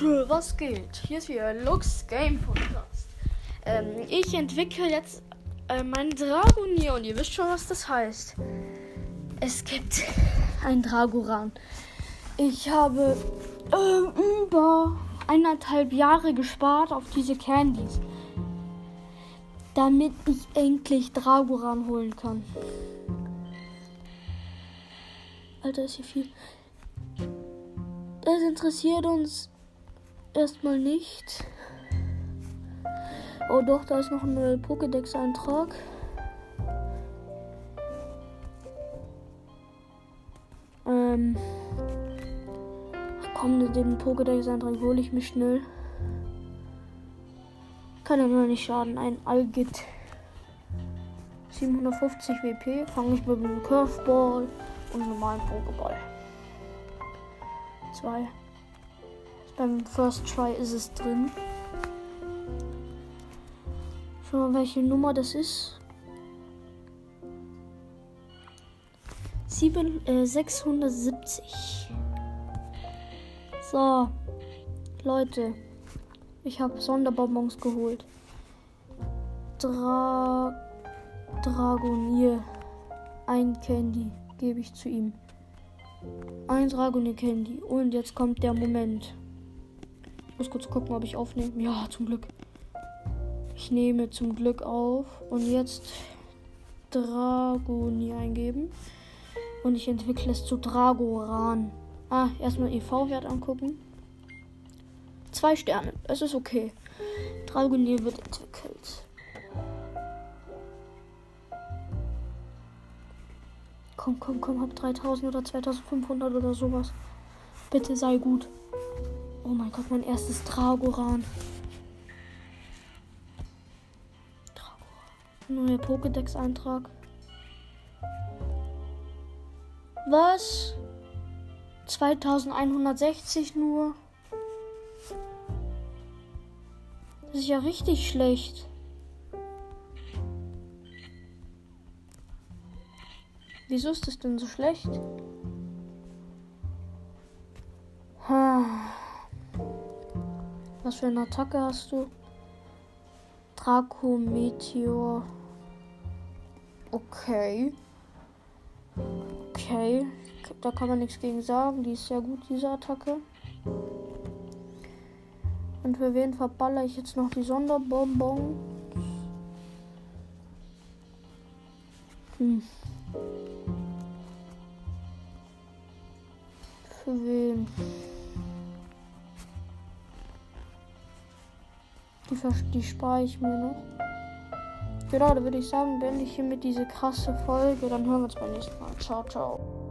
Leute, was geht? Hier ist wieder Lux Game Podcast. Ähm, ich entwickle jetzt äh, meinen Dragonier und ihr wisst schon, was das heißt. Es gibt ein Dragoran. Ich habe äh, über eineinhalb Jahre gespart auf diese Candies, damit ich endlich Dragoran holen kann. Alter, ist hier viel. Das interessiert uns erstmal nicht. Oh doch, da ist noch ein Pokédex-Eintrag. Ähm. Ach komm, den Pokédex-Eintrag hole ich mir schnell. Kann ja nur nicht schaden. Ein Algit. 750 WP. Fange ich mit einem Curveball und normalen Pokéball. Zwei. Beim First Try ist es drin. Schau mal, welche Nummer das ist. 7, äh, 670. So. Leute. Ich habe Sonderbonbons geholt. Dra Dragonier. Ein Candy gebe ich zu ihm. Ein Dragonier Candy. Und jetzt kommt der Moment. Ich muss kurz gucken, ob ich aufnehme. Ja, zum Glück. Ich nehme zum Glück auf. Und jetzt Dragonier eingeben. Und ich entwickle es zu Dragoran. Ah, erstmal EV-Wert angucken. Zwei Sterne. Es ist okay. Dragonier wird entwickelt. Komm, komm, komm, hab 3000 oder 2500 oder sowas. Bitte sei gut. Oh mein Gott, mein erstes Dragoran. Dragoran. Neuer Pokédex-Eintrag. Was? 2160 nur. Das ist ja richtig schlecht. Wieso ist das denn so schlecht? Was für eine Attacke hast du? Draco Meteor. Okay. Okay. Da kann man nichts gegen sagen. Die ist sehr gut, diese Attacke. Und für wen verballer ich jetzt noch die Sonderbonbon? Hm. Für wen? Die, die spare ich mir noch. Genau, da würde ich sagen, beende ich hiermit diese krasse Folge. Dann hören wir uns beim nächsten Mal. Ciao, ciao.